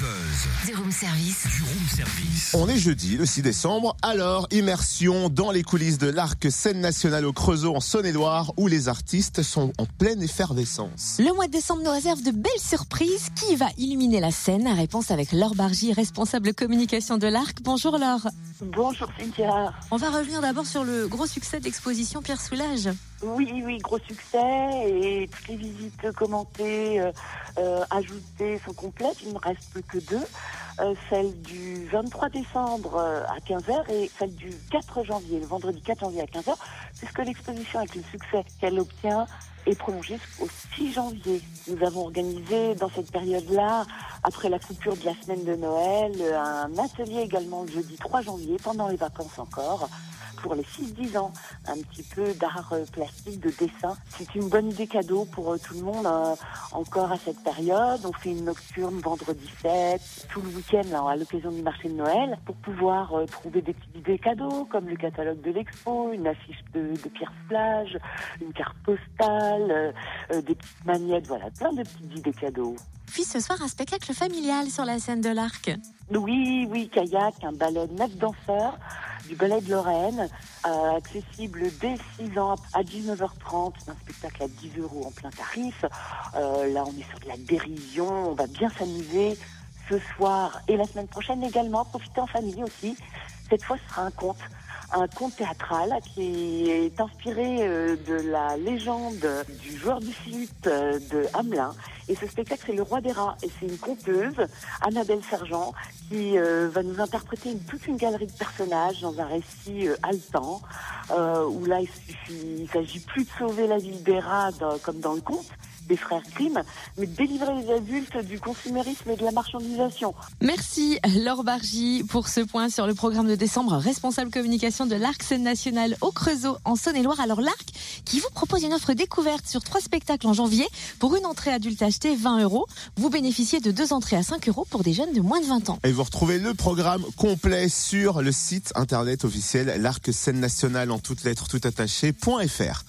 buzz. Du room service. Du room service. On est jeudi, le 6 décembre, alors immersion dans les coulisses de l'Arc Scène Nationale au Creusot en Saône-et-Loire où les artistes sont en pleine effervescence. Le mois de décembre nous réserve de belles surprises. Qui va illuminer la scène? Réponse avec Laure Bargy, responsable communication de l'Arc. Bonjour Laure. Bonjour Cynthia. On va revenir d'abord sur le gros succès de l'exposition Pierre Soulage. Oui, oui, gros succès et toutes les visites commentées, euh, euh, ajoutées sont complètes. Il ne reste plus que deux. Euh, celle du 23 décembre à 15h et celle du 4 janvier, le vendredi 4 janvier à 15h, puisque l'exposition avec le succès qu'elle obtient est prolongée jusqu'au 6 janvier. Nous avons organisé dans cette période-là, après la coupure de la semaine de Noël, un atelier également le jeudi 3 janvier, pendant les vacances encore, pour les 6-10 ans, un petit peu d'art euh, plastique, de dessin. C'est une bonne idée cadeau pour euh, tout le monde euh, encore à cette période. On fait une nocturne vendredi 7, tout le week-end là, à l'occasion du marché de Noël, pour pouvoir euh, trouver des petites idées cadeaux, comme le catalogue de l'expo, une affiche de, de Pierre Plage, une carte postale, euh, des petites magnettes, voilà, plein de petites idées cadeaux. Puis ce soir, un spectacle familial sur la scène de l'Arc. Oui, oui, kayak, un ballet neuf danseurs du ballet de Lorraine, euh, accessible dès 6 ans à 19h30, un spectacle à 10 euros en plein tarif. Euh, là, on est sur de la dérision, on va bien s'amuser ce soir et la semaine prochaine également, profiter en famille aussi. Cette fois, ce sera un conte, un conte théâtral qui est inspiré euh, de la légende du joueur du flûte euh, de Hamelin. Et ce spectacle, c'est Le Roi des Rats. Et c'est une conteuse, Annabelle Sergent, qui euh, va nous interpréter toute une galerie de personnages dans un récit haletant, où là, il il s'agit plus de sauver la ville des rats comme dans le conte des frères Grimm, mais de délivrer les adultes du consumérisme et de la marchandisation. Merci Laure Bargy pour ce point sur le programme de décembre, responsable communication de l'Arc Scène Nationale au Creusot en Saône-et-Loire. Alors l'Arc qui vous propose une offre découverte sur trois spectacles en janvier pour une entrée adulte achetée 20 euros. Vous bénéficiez de deux entrées à 5 euros pour des jeunes de moins de 20 ans. Et vous retrouvez le programme complet sur le site internet officiel l'Arc Scène Nationale en toutes lettres tout attachées.fr.